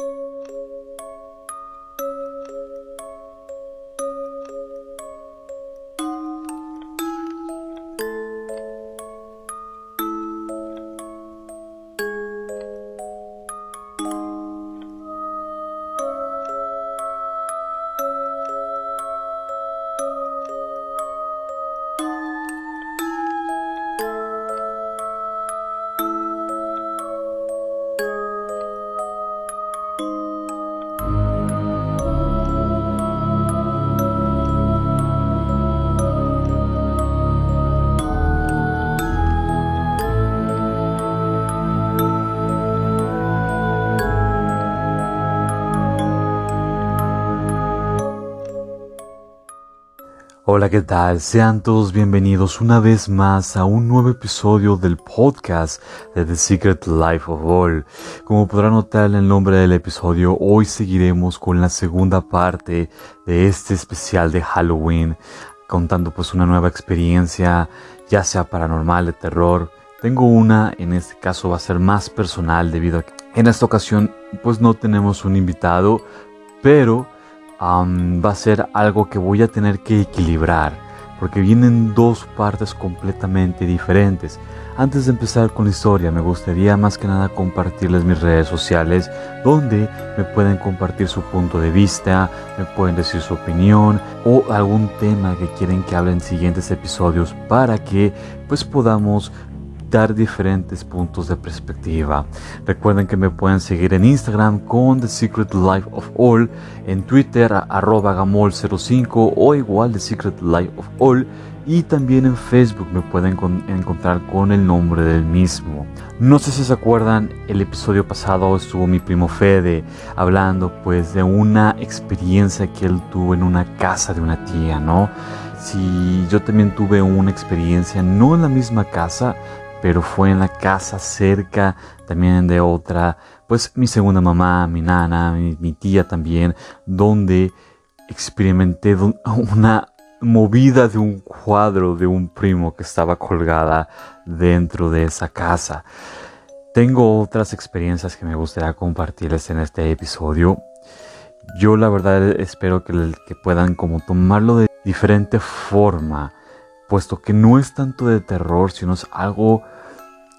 you Hola, ¿qué tal? Sean todos bienvenidos una vez más a un nuevo episodio del podcast de The Secret Life of All. Como podrán notar en el nombre del episodio, hoy seguiremos con la segunda parte de este especial de Halloween, contando pues una nueva experiencia, ya sea paranormal, de terror. Tengo una, en este caso va a ser más personal debido a que en esta ocasión pues no tenemos un invitado, pero va a ser algo que voy a tener que equilibrar, porque vienen dos partes completamente diferentes. Antes de empezar con la historia, me gustaría más que nada compartirles mis redes sociales, donde me pueden compartir su punto de vista, me pueden decir su opinión o algún tema que quieren que hable en siguientes episodios para que pues podamos diferentes puntos de perspectiva. Recuerden que me pueden seguir en Instagram con The Secret Life of All, en Twitter arroba gamol05 o igual The Secret Life of All y también en Facebook me pueden encontrar con el nombre del mismo. No sé si se acuerdan, el episodio pasado estuvo mi primo Fede hablando pues de una experiencia que él tuvo en una casa de una tía, ¿no? Si yo también tuve una experiencia, no en la misma casa, pero fue en la casa cerca también de otra, pues mi segunda mamá, mi nana, mi, tía también, donde experimenté una movida de un cuadro de un primo que estaba colgada dentro de esa casa. Tengo otras experiencias que me gustaría compartirles en este episodio. Yo la verdad espero que, que puedan como tomarlo de diferente forma, puesto que no es tanto de terror, sino es algo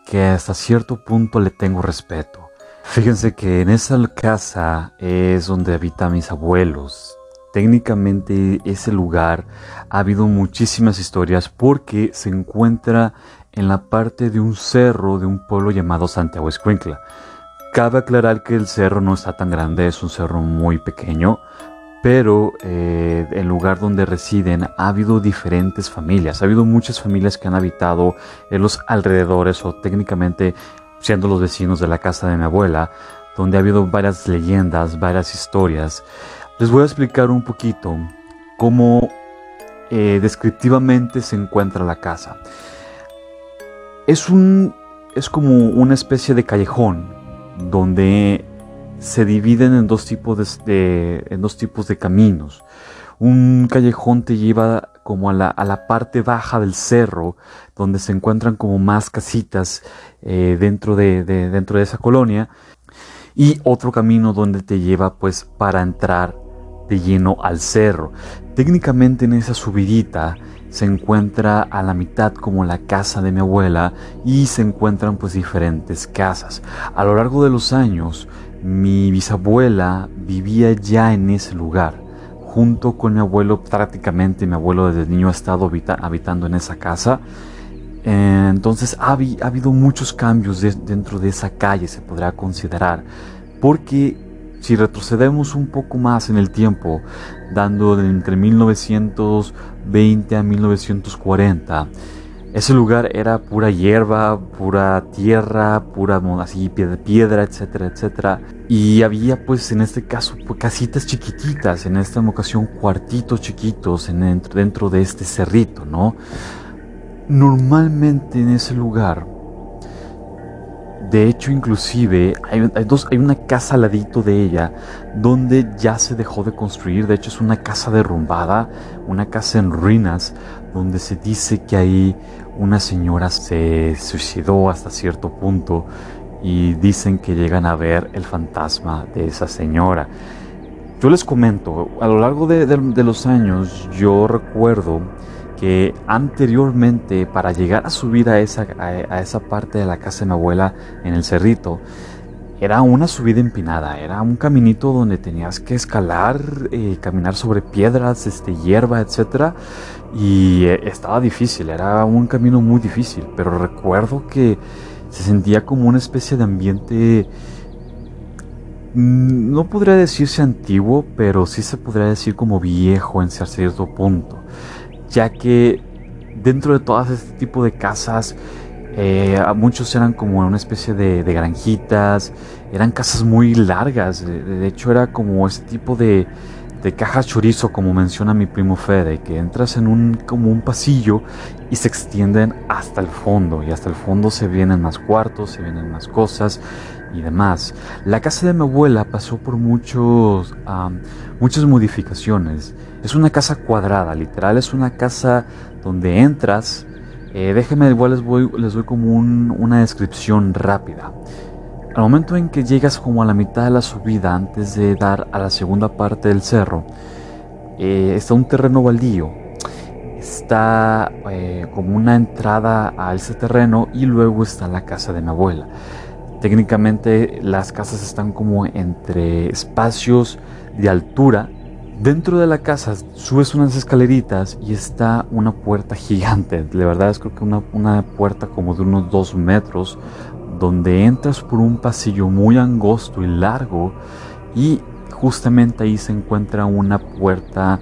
que hasta cierto punto le tengo respeto. Fíjense que en esa casa es donde habitan mis abuelos. Técnicamente ese lugar ha habido muchísimas historias porque se encuentra en la parte de un cerro de un pueblo llamado Santiago Escuincla. Cabe aclarar que el cerro no está tan grande, es un cerro muy pequeño, pero eh, el lugar donde residen ha habido diferentes familias, ha habido muchas familias que han habitado en los alrededores o técnicamente siendo los vecinos de la casa de mi abuela, donde ha habido varias leyendas, varias historias. Les voy a explicar un poquito cómo eh, descriptivamente se encuentra la casa. Es, un, es como una especie de callejón donde se dividen en dos tipos de, en dos tipos de caminos. Un callejón te lleva como a la, a la, parte baja del cerro, donde se encuentran como más casitas eh, dentro, de, dentro de esa colonia, y otro camino donde te lleva pues para entrar de lleno al cerro. Técnicamente en esa subidita se encuentra a la mitad como la casa de mi abuela y se encuentran pues diferentes casas. A lo largo de los años mi bisabuela vivía ya en ese lugar, junto con mi abuelo, prácticamente mi abuelo desde niño ha estado habitando en esa casa. entonces ha, habido muchos cambios dentro de esa calle, se podrá considerar, porque si retrocedemos un poco más en el tiempo, dando entre 1920 a 1940, ese lugar era pura hierba, pura tierra, pura así piedra, etcétera, etcétera. Y había pues en este caso pues, casitas chiquititas, en esta ocasión cuartitos chiquitos en, dentro de este cerrito, ¿no? Normalmente en ese lugar, de hecho inclusive hay, hay, hay una casa al ladito de ella donde ya se dejó de construir, de hecho es una casa derrumbada, una casa en ruinas, donde se dice que ahí una señora se suicidó hasta cierto punto y dicen que llegan a ver el fantasma de esa señora. Yo les comento, a lo largo de, los años yo recuerdo que anteriormente para llegar a subir a esa, a esa parte de la casa de mi abuela en el cerrito, era una subida empinada, era un caminito donde tenías que escalar, eh, caminar sobre piedras, este, hierba, etc. Y eh, estaba difícil, era un camino muy difícil, pero recuerdo que se sentía como una especie de ambiente, mm, no podría decirse antiguo, pero sí se podría decir como viejo en cierto punto, ya que dentro de todas este tipo de casas, eh, muchos eran como una especie de, granjitas, eran casas muy largas, de, hecho era como ese tipo de, de caja chorizo como menciona mi primo Fede, que entras en un como un pasillo y se extienden hasta el fondo y hasta el fondo se vienen más cuartos, se vienen más cosas y demás. La casa de mi abuela pasó por muchos, muchas modificaciones. Es una casa cuadrada, literal es una casa donde entras eh, déjenme igual les voy, les doy como una descripción rápida. Al momento en que llegas como a la mitad de la subida, antes de dar a la segunda parte del cerro, eh, está un terreno baldío. Está eh, como una entrada a ese terreno y luego está la casa de mi abuela. Técnicamente las casas están como entre espacios de altura Dentro de la casa subes unas escaleritas y está una puerta gigante. De verdad es creo que una, una puerta como de unos dos metros donde entras por un pasillo muy angosto y largo y justamente ahí se encuentra una puerta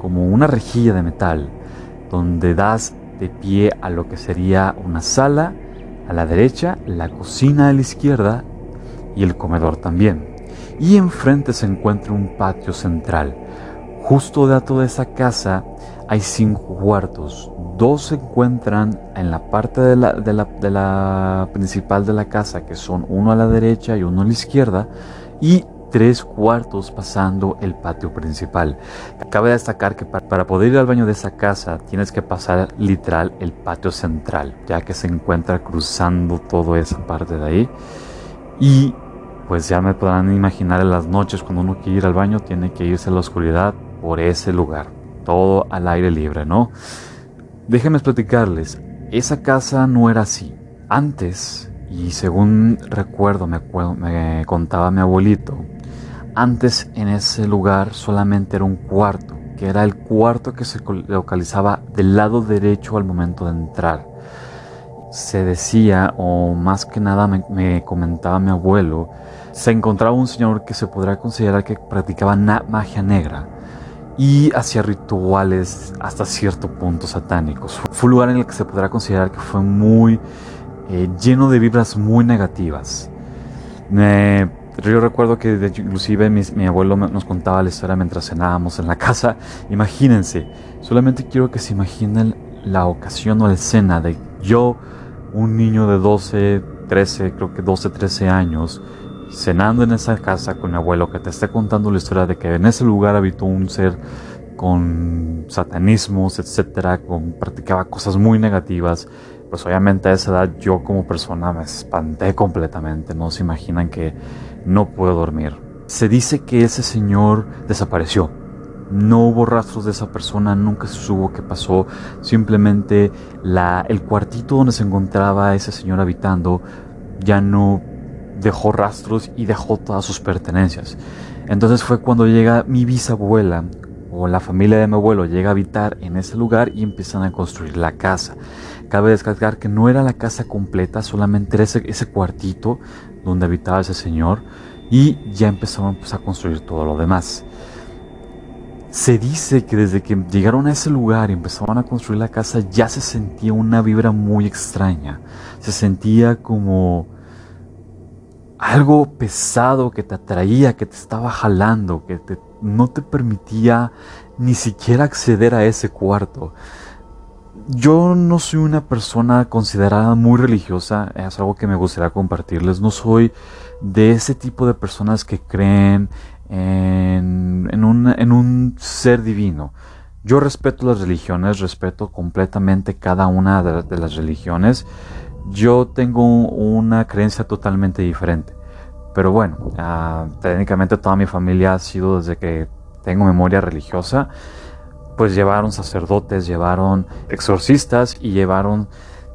como una rejilla de metal donde das de pie a lo que sería una sala a la derecha, la cocina a la izquierda y el comedor también. Y enfrente se encuentra un patio central Justo dato de esa casa hay cinco cuartos. Dos se encuentran en la parte de la, principal de la casa, que son uno a la derecha y uno a la izquierda, y tres cuartos pasando el patio principal. Cabe destacar que para poder ir al baño de esa casa tienes que pasar literal el patio central, ya que se encuentra cruzando toda esa parte de ahí. Y pues ya me podrán imaginar en las noches cuando uno quiere ir al baño tiene que irse a la oscuridad por ese lugar, todo al aire libre, ¿no? Déjenme platicarles, esa casa no era así. Antes, y según recuerdo, me, contaba mi abuelito, antes en ese lugar solamente era un cuarto, que era el cuarto que se localizaba del lado derecho al momento de entrar. Se decía, o más que nada me, me comentaba mi abuelo, se encontraba un señor que se podrá considerar que practicaba magia negra y hacía rituales hasta cierto punto satánicos. Fue un lugar en el que se podrá considerar que fue muy eh, lleno de vibras muy negativas. yo recuerdo que inclusive mi, abuelo nos contaba la historia mientras cenábamos en la casa. Imagínense, solamente quiero que se imaginen la ocasión o la escena de yo, un niño de 12, 13, creo que 12, 13 años, cenando en esa casa con mi abuelo que te esté contando la historia de que en ese lugar habitó un ser con satanismos, etcétera, con, practicaba cosas muy negativas, pues obviamente a esa edad yo como persona me espanté completamente, no se imaginan que no puedo dormir. Se dice que ese señor desapareció. No hubo rastros de esa persona, nunca se supo qué pasó. Simplemente la, el cuartito donde se encontraba ese señor habitando ya no dejó rastros y dejó todas sus pertenencias. Entonces fue cuando llega mi bisabuela o la familia de mi abuelo llega a habitar en ese lugar y empiezan a construir la casa. Cabe destacar que no era la casa completa, solamente era ese, cuartito donde habitaba ese señor y ya empezaron pues, a construir todo lo demás. Se dice que desde que llegaron a ese lugar y empezaron a construir la casa ya se sentía una vibra muy extraña. Se sentía como algo pesado que te atraía, que te estaba jalando, que no te permitía ni siquiera acceder a ese cuarto. Yo no soy una persona considerada muy religiosa, es algo que me gustaría compartirles. No soy de ese tipo de personas que creen en, un, ser divino. Yo respeto las religiones, respeto completamente cada una de las religiones Yo tengo una creencia totalmente diferente. Pero bueno, uh, técnicamente toda mi familia ha sido desde que tengo memoria religiosa, pues llevaron sacerdotes, llevaron exorcistas y llevaron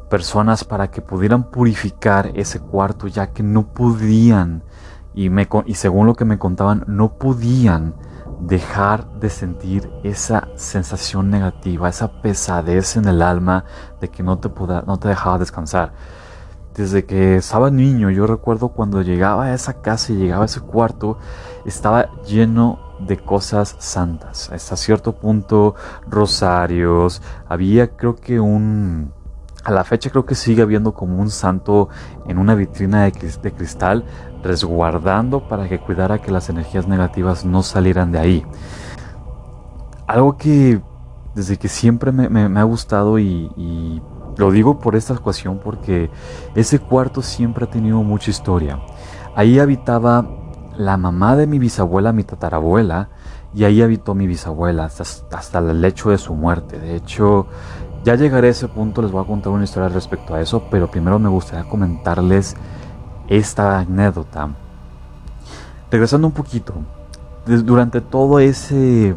personas para que pudieran purificar ese cuarto ya que no podían y, me, y según lo que me contaban no podían dejar de sentir esa sensación negativa, esa pesadez en el alma de que no te, no te dejaba descansar. Desde que estaba niño, yo recuerdo cuando llegaba a esa casa y llegaba a ese cuarto, estaba lleno de cosas santas. Hasta cierto punto, rosarios. Había, creo que un. A la fecha, creo que sigue habiendo como un santo en una vitrina de, cristal, resguardando para que cuidara que las energías negativas no salieran de ahí. Algo que desde que siempre me, ha gustado y, lo digo por esta ecuación porque ese cuarto siempre ha tenido mucha historia. Ahí habitaba la mamá de mi bisabuela, mi tatarabuela, y ahí habitó mi bisabuela hasta, el lecho de su muerte. De hecho, ya llegaré a ese punto, les voy a contar una historia respecto a eso, pero primero me gustaría comentarles esta anécdota. Regresando un poquito, durante todo ese,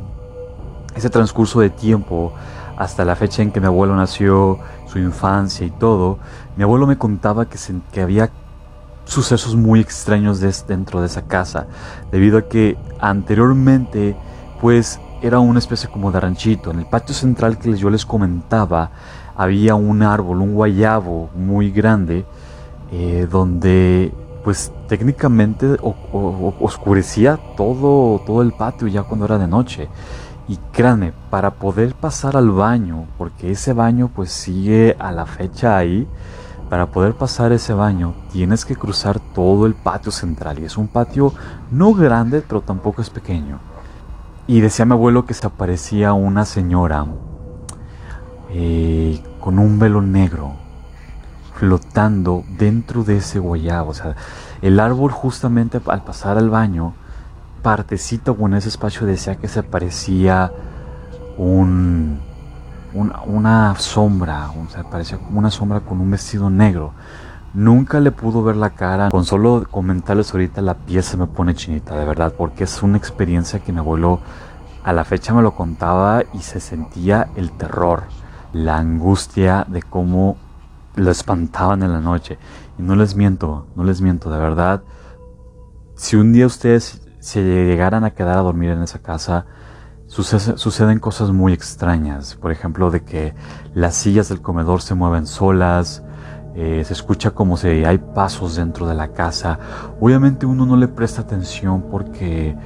ese transcurso de tiempo, hasta la fecha en que mi abuelo nació, su infancia y todo, mi abuelo me contaba que, que había sucesos muy extraños dentro de esa casa, debido a que anteriormente pues era una especie como de ranchito. En el patio central que yo les comentaba había un árbol, un guayabo muy grande, eh, donde pues técnicamente oscurecía todo, todo el patio ya cuando era de noche. Y créanme, para poder pasar al baño, porque ese baño pues sigue a la fecha ahí, para poder pasar ese baño tienes que cruzar todo el patio central y es un patio no grande pero tampoco es pequeño. Y decía mi abuelo que se aparecía una señora eh, con un velo negro flotando dentro de ese guayabo. O sea, el árbol justamente al pasar al baño, partecito o en ese espacio decía que se parecía un, una sombra, o sea, como una sombra con un vestido negro. Nunca le pudo ver la cara. Con solo comentarles ahorita la pieza me pone chinita, de verdad, porque es una experiencia que mi abuelo a la fecha me lo contaba y se sentía el terror, la angustia de cómo lo espantaban en la noche. Y no les miento, no les miento, de verdad. Si un día ustedes se llegaran a quedar a dormir en esa casa, suceden cosas muy extrañas. Por ejemplo, de que las sillas del comedor se mueven solas, eh, se escucha como si hay pasos dentro de la casa. Obviamente uno no le presta atención porque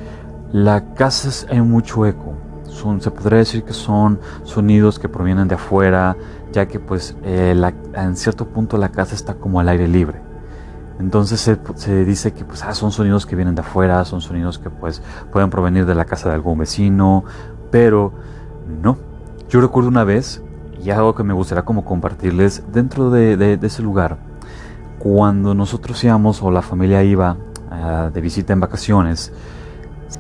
la casa hay mucho eco. Son, se podría decir que son sonidos que provienen de afuera, ya que pues eh, en cierto punto la casa está como al aire libre. Entonces se, dice que pues, ah, son sonidos que vienen de afuera, son sonidos que pues pueden provenir de la casa de algún vecino, pero no. Yo recuerdo una vez, y algo que me gustaría como compartirles, dentro de, ese lugar, cuando nosotros íbamos o la familia iba ah, de visita en vacaciones,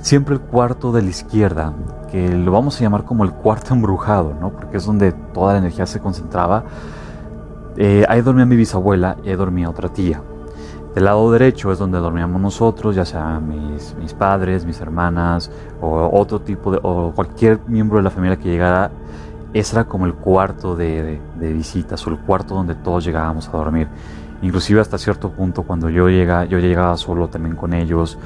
siempre el cuarto de la izquierda, que lo vamos a llamar como el cuarto embrujado, ¿no? porque es donde toda la energía se concentraba, eh, ahí dormía mi bisabuela y ahí dormía otra tía. Del lado derecho es donde dormíamos nosotros, ya sea mis, mis padres, mis hermanas o otro tipo de, o cualquier miembro de la familia que llegara. Ese era como el cuarto de, visitas o el cuarto donde todos llegábamos a dormir. Inclusive hasta cierto punto cuando yo, llega, yo llegaba solo también con ellos.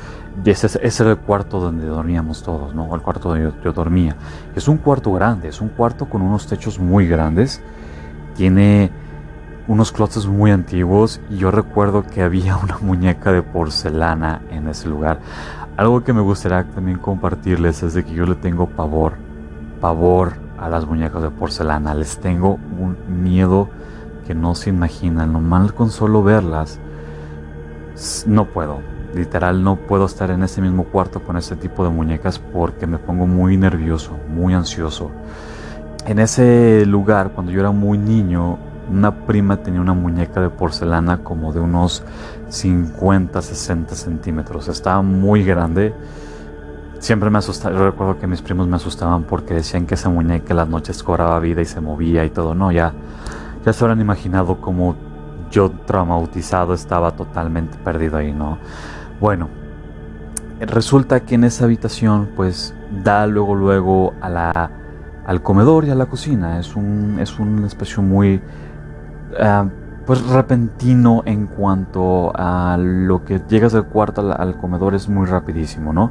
Ese, ese, era el cuarto donde dormíamos todos, ¿no? El cuarto donde yo, yo dormía. Es un cuarto grande, es un cuarto con unos techos muy grandes. Tiene unos closets muy antiguos y yo recuerdo que había una muñeca de porcelana en ese lugar. Algo que me gustaría también compartirles es de que yo le tengo pavor, pavor a las muñecas de porcelana. Les tengo un miedo que no se imaginan. Lo mal con solo verlas, no puedo. Literal, no puedo estar en ese mismo cuarto con ese tipo de muñecas porque me pongo muy nervioso, muy ansioso. En ese lugar, cuando yo era muy niño, una prima tenía una muñeca de porcelana como de unos 50, 60 centímetros. Estaba muy grande. Siempre me asustaba. Yo recuerdo que mis primos me asustaban porque decían que esa muñeca las noches cobraba vida y se movía y todo. No, ya, ya se habrán imaginado cómo yo traumatizado estaba totalmente perdido ahí, ¿no? Bueno, resulta que en esa habitación pues da luego luego a la, al comedor y a la cocina. Es un, es un espacio muy ah, pues repentino en cuanto a lo que llegas del cuarto al, al comedor es muy rapidísimo, ¿no?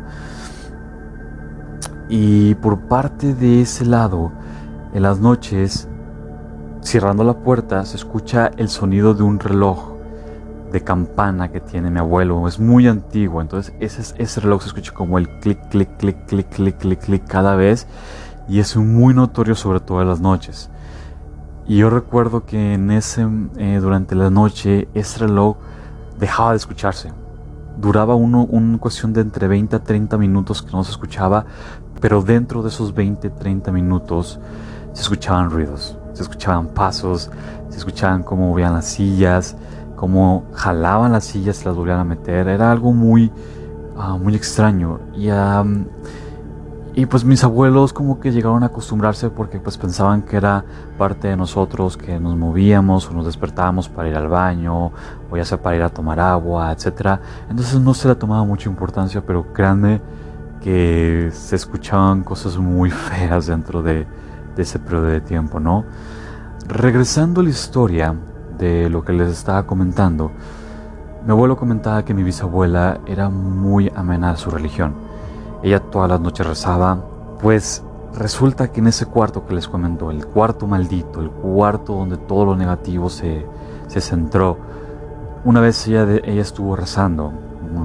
Y por parte de ese lado, en las noches, cerrando la puerta, se escucha el sonido de un reloj de campana que tiene mi abuelo. Es muy antiguo, entonces ese, ese reloj se escucha como el clic, clic, clic, clic, clic, clic, clic cada vez. Y es muy notorio sobre todo en las noches. Y yo recuerdo que en ese, eh, durante la noche ese reloj dejaba de escucharse. Duraba uno, una cuestión de entre 20 a 30 minutos que no se escuchaba, pero dentro de esos 20, 30 minutos se escuchaban ruidos, se escuchaban pasos, se escuchaban cómo movían las sillas, cómo jalaban las sillas y las volvían a meter. Era algo muy, ah, muy extraño. Y, y pues mis abuelos como que llegaron a acostumbrarse porque pues pensaban que era parte de nosotros, que nos movíamos o nos despertábamos para ir al baño o ya sea para ir a tomar agua, etc. Entonces no se le tomaba mucha importancia, pero créanme que se escuchaban cosas muy feas dentro de, ese periodo de tiempo, ¿no? Regresando a la historia de lo que les estaba comentando, mi abuelo comentaba que mi bisabuela era muy amena a su religión. Ella todas las noches rezaba, pues resulta que en ese cuarto que les comentó, el cuarto maldito, el cuarto donde todo lo negativo se, se centró, una vez ella, ella estuvo rezando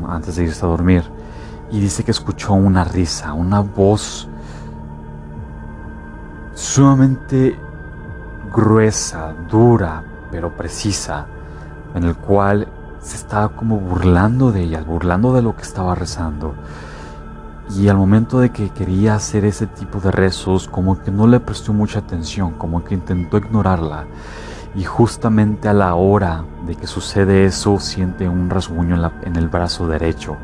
antes de irse a dormir y dice que escuchó una risa, una voz sumamente gruesa, dura, pero precisa, en el cual se estaba como burlando de ella, burlando de lo que estaba rezando. Y al momento de que quería hacer ese tipo de rezos, como que no le prestó mucha atención, como que intentó ignorarla. Y justamente a la hora de que sucede eso, siente un rasguño en, el brazo derecho.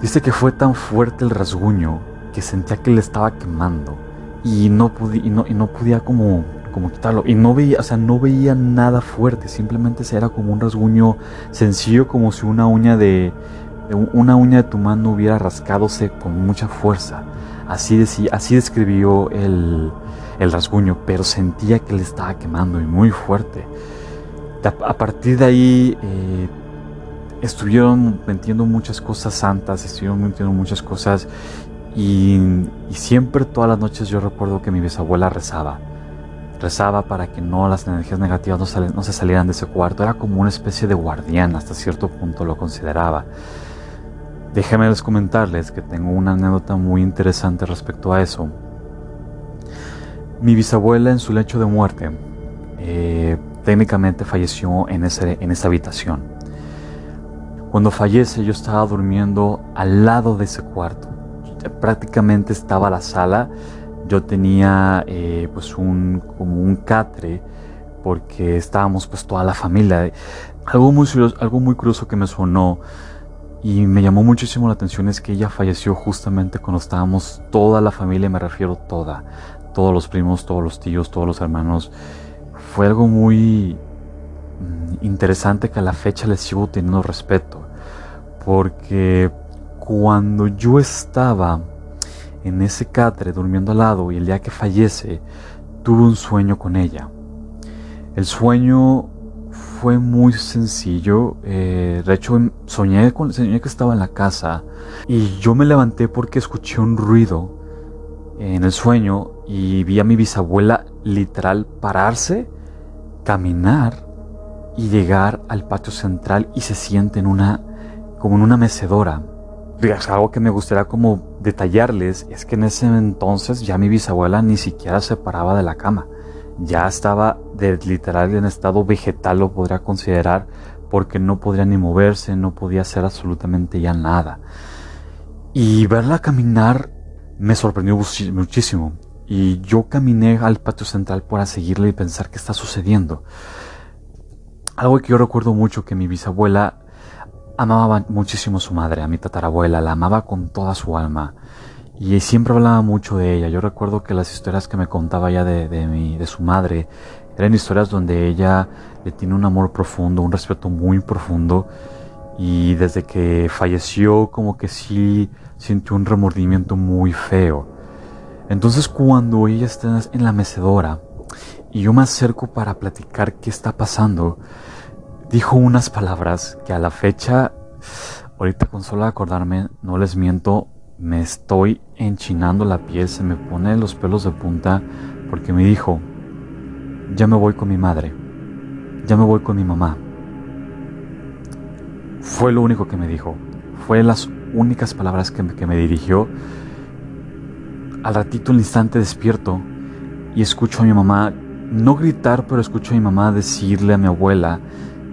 Dice que fue tan fuerte el rasguño que sentía que le estaba quemando y no, y no, y no podía como, como quitarlo. Y no veía, o sea, no veía nada fuerte, simplemente era como un rasguño sencillo, como si una uña de, una uña de tu mano hubiera rascadose con mucha fuerza. Así, así describió el, el rasguño, pero sentía que le estaba quemando y muy fuerte. A, partir de ahí eh, estuvieron metiendo muchas cosas santas, estuvieron metiendo muchas cosas y, siempre todas las noches yo recuerdo que mi bisabuela rezaba. Rezaba para que no las energías negativas no, no se salieran de ese cuarto. Era como una especie de guardián, hasta cierto punto lo consideraba. Déjenme les comentarles que tengo una anécdota muy interesante respecto a eso. Mi bisabuela en su lecho de muerte eh, técnicamente falleció en, ese, en esa habitación. Cuando fallece yo estaba durmiendo al lado de ese cuarto. Prácticamente estaba la sala. Yo tenía eh, pues un, como un catre porque estábamos pues toda la familia. Algo muy, algo muy curioso que me sonó y me llamó muchísimo la atención es que ella falleció justamente cuando estábamos toda la familia, me refiero toda, todos los primos, todos los tíos, todos los hermanos. Fue algo muy mm, interesante que a la fecha les sigo teniendo respeto porque cuando yo estaba en ese catre durmiendo al lado y el día que fallece, tuve un sueño con ella. El sueño fue muy sencillo. Eh, de hecho, soñé, con, soñé que estaba en la casa y yo me levanté porque escuché un ruido en el sueño y vi a mi bisabuela literal pararse, caminar y llegar al patio central y se siente en una como en una mecedora. Algo que me gustaría como detallarles es que en ese entonces ya mi bisabuela ni siquiera se paraba de la cama. Ya estaba de literal en estado vegetal lo podría considerar porque no podría ni moverse, no podía hacer absolutamente ya nada. Y verla caminar me sorprendió muchísimo. Y yo caminé al patio central para seguirle y pensar qué está sucediendo. Algo que yo recuerdo mucho que mi bisabuela amaba muchísimo a su madre, a mi tatarabuela, la amaba con toda su alma y siempre hablaba mucho de ella. Yo recuerdo que las historias que me contaba ya de, de, de su madre Eran historias donde ella le tiene un amor profundo, un respeto muy profundo y desde que falleció como que sí sintió un remordimiento muy feo. Entonces cuando ella está en la mecedora y yo me acerco para platicar qué está pasando, dijo unas palabras que a la fecha, ahorita con solo acordarme, no les miento, me estoy enchinando la piel, se me pone los pelos de punta porque me dijo, ya me voy con mi madre, ya me voy con mi mamá. Fue lo único que me dijo, fue las únicas palabras que, que me dirigió. Al ratito, un instante despierto y escucho a mi mamá, no gritar, pero escucho a mi mamá decirle a mi abuela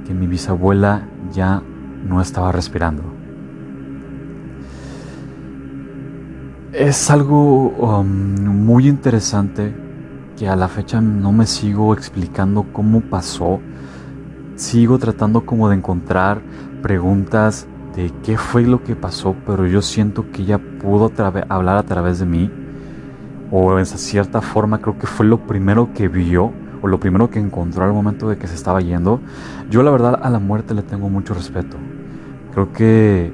que mi bisabuela ya no estaba respirando. Es algo um, muy interesante que a la fecha no me sigo explicando cómo pasó. Sigo tratando como de encontrar preguntas de qué fue lo que pasó, pero yo siento que ella pudo hablar a través de mí. O en cierta forma creo que fue lo primero que vio o lo primero que encontró al momento de que se estaba yendo. Yo la verdad a la muerte le tengo mucho respeto. Creo que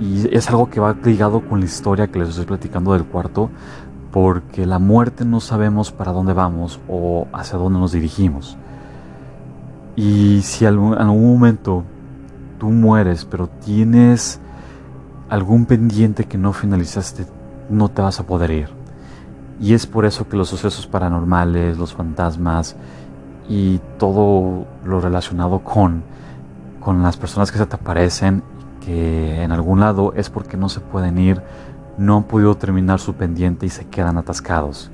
y es algo que va ligado con la historia que les estoy platicando del cuarto, porque la muerte no sabemos para dónde vamos o hacia dónde nos dirigimos. Y si en algún momento tú mueres, pero tienes algún pendiente que no finalizaste, no te vas a poder ir. Y es por eso que los sucesos paranormales, los fantasmas y todo lo relacionado con, con las personas que se te aparecen que en algún lado es porque no se pueden ir, no han podido terminar su pendiente y se quedan atascados.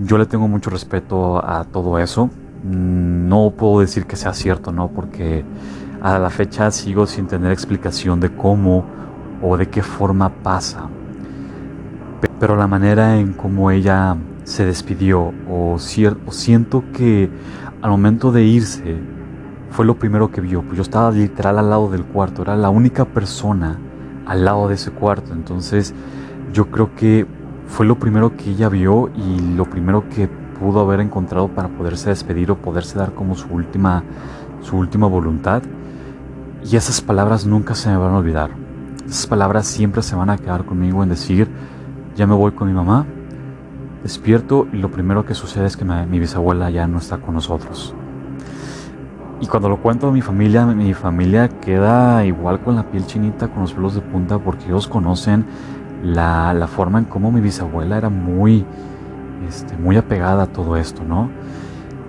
Yo le tengo mucho respeto a todo eso. No puedo decir que sea cierto, ¿no? Porque a la fecha sigo sin tener explicación de cómo o de qué forma pasa. Pero la manera en cómo ella se despidió o, o siento que al momento de irse fue lo primero que vio. Pues yo estaba literal al lado del cuarto, era la única persona al lado de ese cuarto. Entonces yo creo que fue lo primero que ella vio y lo primero que pudo haber encontrado para poderse despedir o poderse dar como su última, su última voluntad. Y esas palabras nunca se me van a olvidar. Esas palabras siempre se van a quedar conmigo en decir, ya me voy con mi mamá, despierto y lo primero que sucede es que mi bisabuela ya no está con nosotros. Y cuando lo cuento a mi familia, mi familia queda igual con la piel chinita, con los pelos de punta, porque ellos conocen la, la forma en cómo mi bisabuela era muy, este, muy apegada a todo esto, ¿no?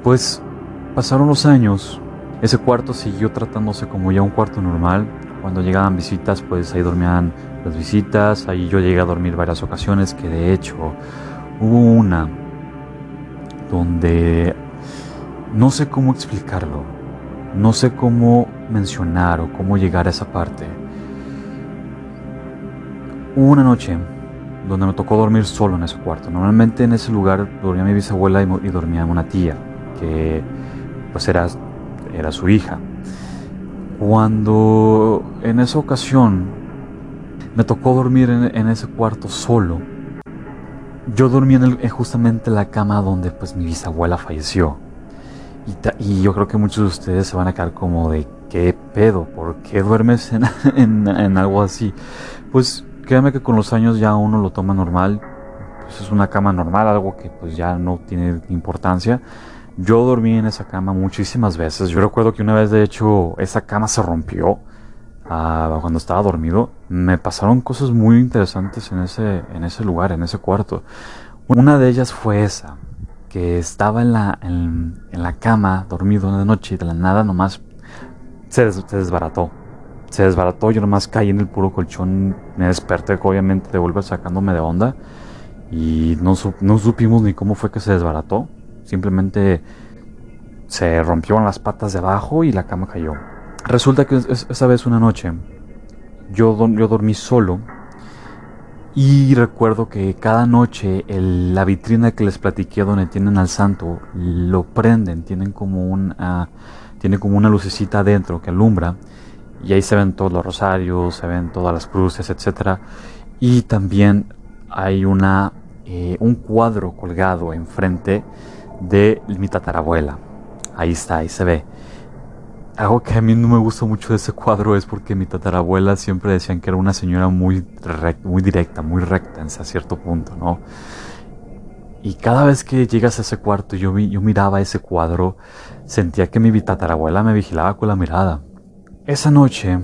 Pues pasaron los años, ese cuarto siguió tratándose como ya un cuarto normal. Cuando llegaban visitas, pues ahí dormían las visitas, ahí yo llegué a dormir varias ocasiones, que de hecho hubo una donde no sé cómo explicarlo no sé cómo mencionar o cómo llegar a esa parte. Hubo una noche donde me tocó dormir solo en ese cuarto. Normalmente en ese lugar dormía mi bisabuela y, dormía una tía, que pues era, era su hija. Cuando en esa ocasión me tocó dormir en, ese cuarto solo, yo dormí en el, justamente en la cama donde pues mi bisabuela falleció. Y, yo creo que muchos de ustedes se van a quedar como de qué pedo, ¿por qué duermes en, algo así? Pues créanme que con los años ya uno lo toma normal, pues es una cama normal, algo que pues ya no tiene importancia. Yo dormí en esa cama muchísimas veces. Yo recuerdo que una vez de hecho esa cama se rompió ah, cuando estaba dormido. Me pasaron cosas muy interesantes en ese, en ese lugar, en ese cuarto. Una de ellas fue esa que estaba en la, en, la cama, dormido de noche, y de la nada nomás se, se, desbarató. Se desbarató, yo nomás caí en el puro colchón, me desperté, obviamente, de volver sacándome de onda. Y no, no supimos ni cómo fue que se desbarató. Simplemente se rompieron las patas de abajo y la cama cayó. Resulta que esa vez una noche yo, yo dormí solo y recuerdo que cada noche la vitrina que les platiqué donde tienen al santo lo prenden, tienen como, un, tiene como una lucecita adentro que alumbra y ahí se ven todos los rosarios, se ven todas las cruces, etc. Y también hay una, eh, un cuadro colgado enfrente de mi tatarabuela. Ahí está, ahí se ve. Algo que a mí no me gusta mucho de ese cuadro es porque mi tatarabuela siempre decían que era una señora muy, muy directa, muy recta en cierto punto, ¿no? Y cada vez que llegas a ese cuarto, yo, yo miraba ese cuadro, sentía que mi tatarabuela me vigilaba con la mirada. Esa noche,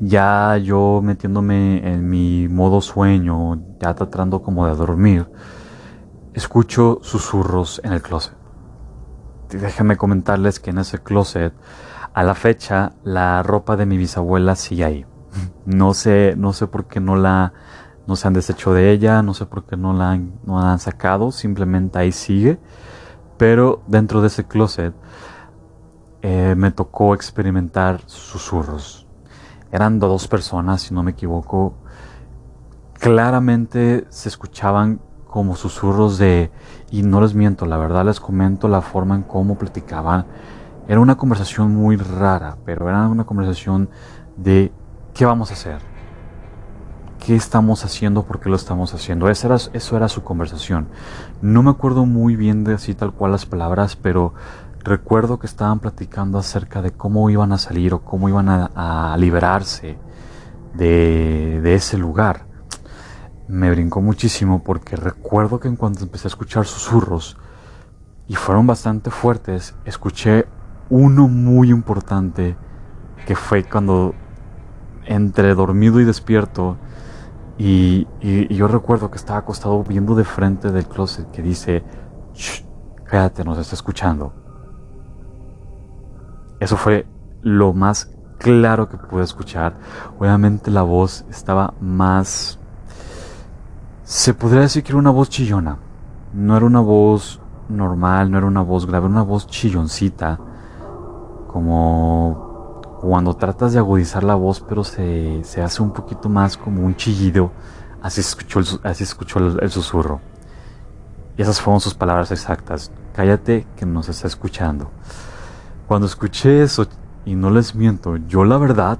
ya yo metiéndome en mi modo sueño, ya tratando como de dormir, escucho susurros en el closet. Déjenme comentarles que en ese closet, a la fecha, la ropa de mi bisabuela sigue ahí. No sé, no sé por qué no la no se han deshecho de ella, no sé por qué no la han, no la han sacado, simplemente ahí sigue. Pero dentro de ese closet eh, me tocó experimentar susurros. Eran dos personas, si no me equivoco. Claramente se escuchaban como susurros de, y no les miento, la verdad les comento la forma en cómo platicaban. Era una conversación muy rara, pero era una conversación de qué vamos a hacer qué estamos haciendo, por qué lo estamos haciendo. Eso era, eso era su conversación. No me acuerdo muy bien de así tal cual las palabras, pero recuerdo que estaban platicando acerca de cómo iban a salir o cómo iban a, liberarse de, de, ese lugar. Me brincó muchísimo porque recuerdo que en cuanto empecé a escuchar susurros, y fueron bastante fuertes, escuché uno muy importante que fue cuando entre dormido y despierto y, yo recuerdo que estaba acostado viendo de frente del closet que dice, Shh, cállate, nos está escuchando. Eso fue lo más claro que pude escuchar. Obviamente la voz estaba más... Se podría decir que era una voz chillona. No era una voz normal, no era una voz grave, era una voz chilloncita. Como cuando tratas de agudizar la voz, pero se, hace un poquito más como un chillido, así escuchó, el, así escuchó el, susurro. Y esas fueron sus palabras exactas. Cállate que nos está escuchando. Cuando escuché eso, y no les miento, yo la verdad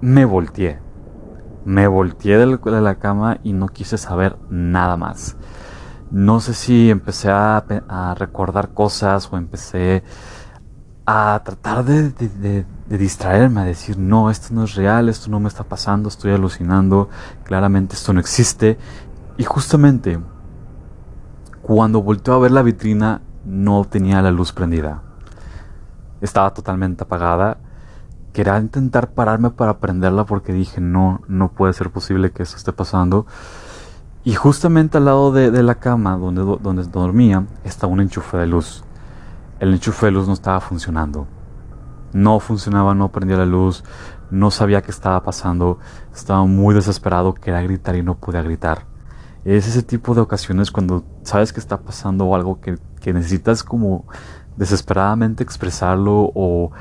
me volteé. Me volteé de la cama y no quise saber nada más. No sé si empecé a, recordar cosas o empecé a tratar de, distraerme, a decir, no, esto no es real, esto no me está pasando, estoy alucinando, claramente esto no existe. Y justamente cuando volteó a ver la vitrina no tenía la luz prendida. Estaba totalmente apagada. Quería intentar pararme para prenderla porque dije, no, no puede ser posible que eso esté pasando. Y justamente al lado de, la cama donde, donde dormía está un enchufe de luz el enchufe de luz no estaba funcionando. No funcionaba, no prendía la luz, no sabía qué estaba pasando, estaba muy desesperado, quería gritar y no podía gritar. Es ese tipo de ocasiones cuando sabes que está pasando algo que, necesitas como desesperadamente expresarlo o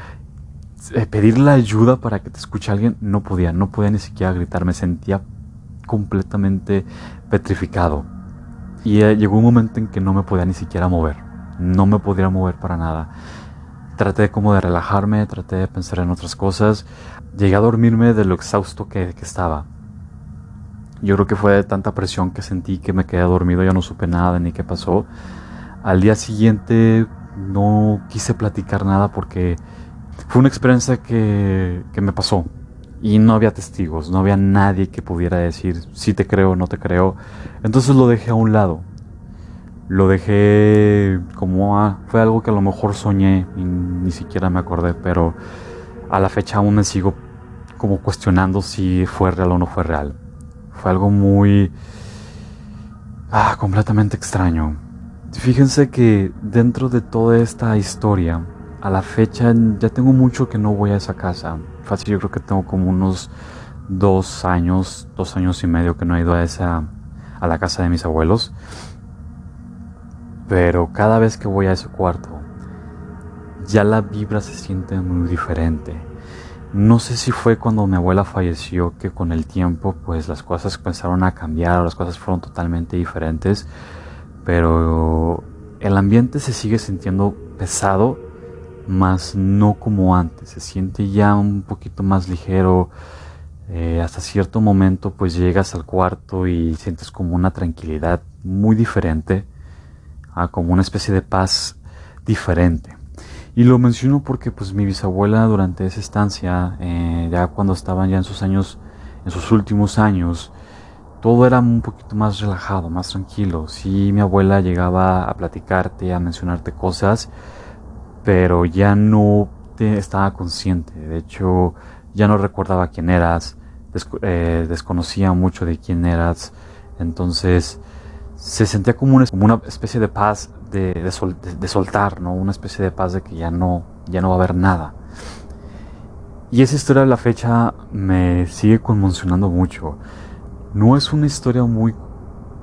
pedir la ayuda para que te escuche alguien, no podía, no podía ni siquiera gritar, me sentía completamente petrificado. Y eh, llegó un momento en que no me podía ni siquiera mover no me podía mover para nada. Traté como de relajarme, traté de pensar en otras cosas. Llegué a dormirme de lo exhausto que, estaba. Yo creo que fue de tanta presión que sentí que me quedé dormido, ya no supe nada ni qué pasó. Al día siguiente no quise platicar nada porque fue una experiencia que, que me pasó y no había testigos, no había nadie que pudiera decir si te creo o no te creo. Entonces lo dejé a un lado lo dejé como ah, fue algo que a lo mejor soñé y ni siquiera me acordé, pero a la fecha aún me sigo como cuestionando si fue real o no fue real. Fue algo muy ah, completamente extraño. Fíjense que dentro de toda esta historia, a la fecha ya tengo mucho que no voy a esa casa. Fácil, yo creo que tengo como unos dos años, dos años y medio que no he ido a esa, a la casa de mis abuelos. Pero cada vez que voy a ese cuarto, ya la vibra se siente muy diferente. No sé si fue cuando mi abuela falleció que con el tiempo pues las cosas empezaron a cambiar, las cosas fueron totalmente diferentes, pero el ambiente se sigue sintiendo pesado, más no como antes, se siente ya un poquito más ligero, eh, hasta cierto momento pues llegas al cuarto y sientes como una tranquilidad muy diferente a como una especie de paz diferente. Y lo menciono porque pues mi bisabuela durante esa estancia, eh, ya cuando estaban ya en sus años, en sus últimos años, todo era un poquito más relajado, más tranquilo. Sí, mi abuela llegaba a platicarte, a mencionarte cosas, pero ya no estaba consciente. De hecho, ya no recordaba quién eras, eh, desconocía mucho de quién eras. Entonces, se sentía como una, especie de paz de, de, soltar, ¿no? Una especie de paz de que ya no, ya no va a haber nada. Y esa historia de la fecha me sigue conmocionando mucho. No es una historia muy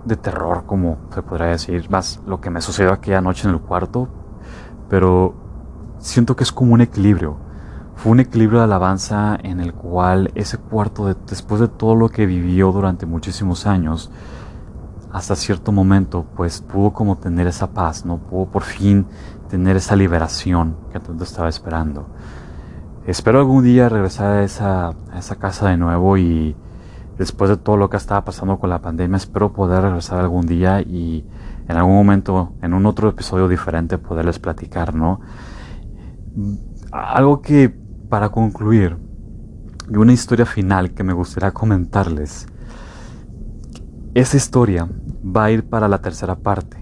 de terror, como se podría decir, más lo que me sucedió aquella noche en el cuarto, pero siento que es como un equilibrio. Fue un equilibrio de alabanza en el cual ese cuarto, después de todo lo que vivió durante muchísimos años, hasta cierto momento, pues pudo como tener esa paz, ¿no? Pudo por fin tener esa liberación que tanto estaba esperando. Espero algún día regresar a esa, a esa casa de nuevo y después de todo lo que estaba pasando con la pandemia, espero poder regresar algún día y en algún momento, en un otro episodio diferente, poderles platicar, ¿no? Algo que, para concluir, y una historia final que me gustaría comentarles, esa historia va a ir para la tercera parte,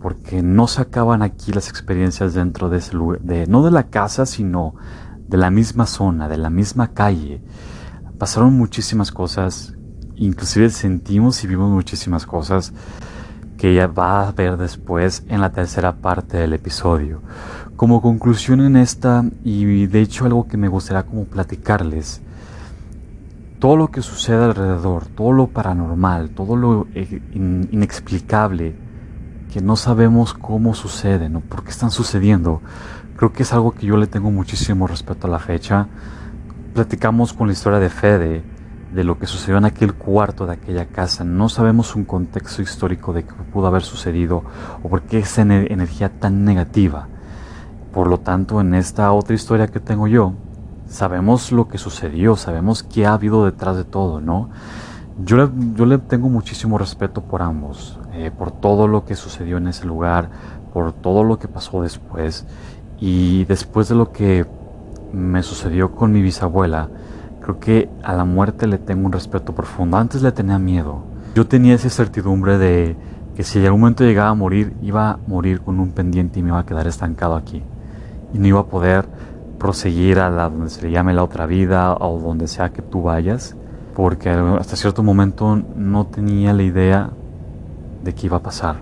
porque no se acaban aquí las experiencias dentro de ese lugar, de, no de la casa, sino de la misma zona, de la misma calle. Pasaron muchísimas cosas, inclusive sentimos y vimos muchísimas cosas que ya va a ver después en la tercera parte del episodio. Como conclusión en esta, y de hecho algo que me gustaría como platicarles, todo lo que sucede alrededor, todo lo paranormal, todo lo eh, inexplicable, que no sabemos cómo sucede, ¿no? ¿Por qué están sucediendo? Creo que es algo que yo le tengo muchísimo respeto a la fecha. Platicamos con la historia de Fede, de lo que sucedió en aquel cuarto de aquella casa. No sabemos un contexto histórico de qué pudo haber sucedido o por qué esa energía tan negativa. Por lo tanto, en esta otra historia que tengo yo, sabemos lo que sucedió, sabemos qué ha habido detrás de todo, ¿no? Yo le, yo le tengo muchísimo respeto por ambos, eh, por todo lo que sucedió en ese lugar, por todo lo que pasó después. Y después de lo que me sucedió con mi bisabuela, creo que a la muerte le tengo un respeto profundo. Antes le tenía miedo. Yo tenía esa certidumbre de que si en algún momento llegaba a morir, iba a morir con un pendiente y me iba a quedar estancado aquí. Y no iba a poder proseguir a la donde se le llame la otra vida o donde sea que tú vayas, porque hasta cierto momento no tenía la idea de qué iba a pasar.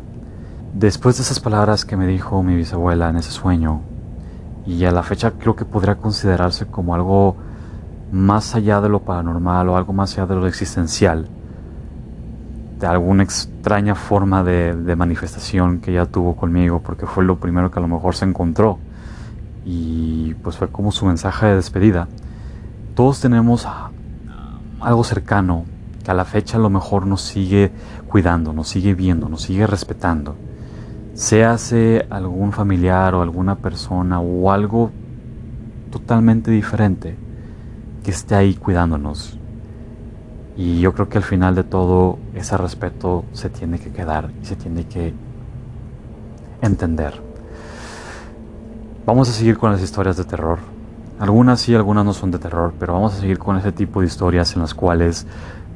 Después de esas palabras que me dijo mi bisabuela en ese sueño, y a la fecha creo que podría considerarse como algo más allá de lo paranormal o algo más allá de lo existencial, de alguna extraña forma de, de manifestación que ella tuvo conmigo, porque fue lo primero que a lo mejor se encontró y pues fue como su mensaje de despedida. Todos tenemos algo cercano que a la fecha a lo mejor nos sigue cuidando, nos sigue viendo, nos sigue respetando. Sea hace algún familiar o alguna persona o algo totalmente diferente que esté ahí cuidándonos. Y yo creo que al final de todo ese respeto se tiene que quedar y se tiene que entender. Vamos a seguir con las historias de terror. Algunas sí, algunas no son de terror, pero vamos a seguir con ese tipo de historias en las cuales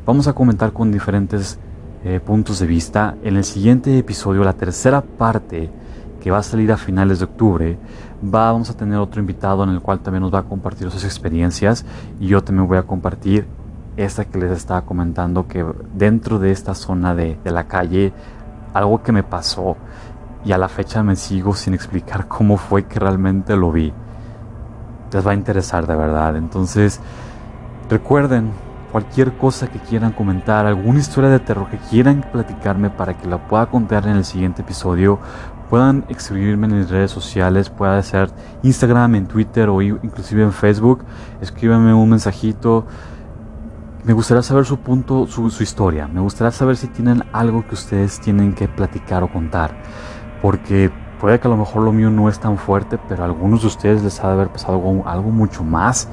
vamos a comentar con diferentes eh, puntos de vista. En el siguiente episodio, la tercera parte, que va a salir a finales de octubre, va, vamos a tener otro invitado en el cual también nos va a compartir sus experiencias y yo también voy a compartir esta que les estaba comentando, que dentro de esta zona de la calle, algo que me pasó y a la fecha me sigo sin explicar cómo fue que realmente lo vi. Les va a interesar de verdad. Entonces, recuerden, cualquier cosa que quieran comentar, alguna historia de terror que quieran platicarme para que la pueda contar en el siguiente episodio, puedan escribirme en mis redes sociales, puede ser Instagram, en Twitter o inclusive en Facebook. Escríbanme un mensajito. Me gustaría saber su punto, su, su historia. Me gustaría saber si tienen algo que ustedes tienen que platicar o contar porque puede que a lo mejor lo mío no es tan fuerte, pero a algunos de ustedes les ha de haber pasado algo, mucho más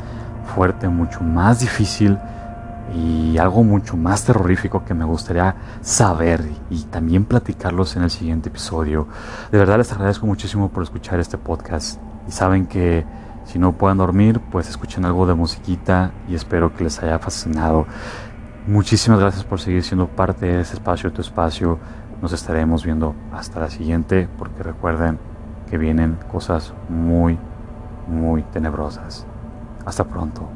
fuerte, mucho más difícil y algo mucho más terrorífico que me gustaría saber y también platicarlos en el siguiente episodio. De verdad les agradezco muchísimo por escuchar este podcast y saben que si no pueden dormir, pues escuchen algo de musiquita y espero que les haya fascinado. Muchísimas gracias por seguir siendo parte de este espacio, tu espacio. Nos estaremos viendo hasta la siguiente porque recuerden que vienen cosas muy, muy tenebrosas. Hasta pronto.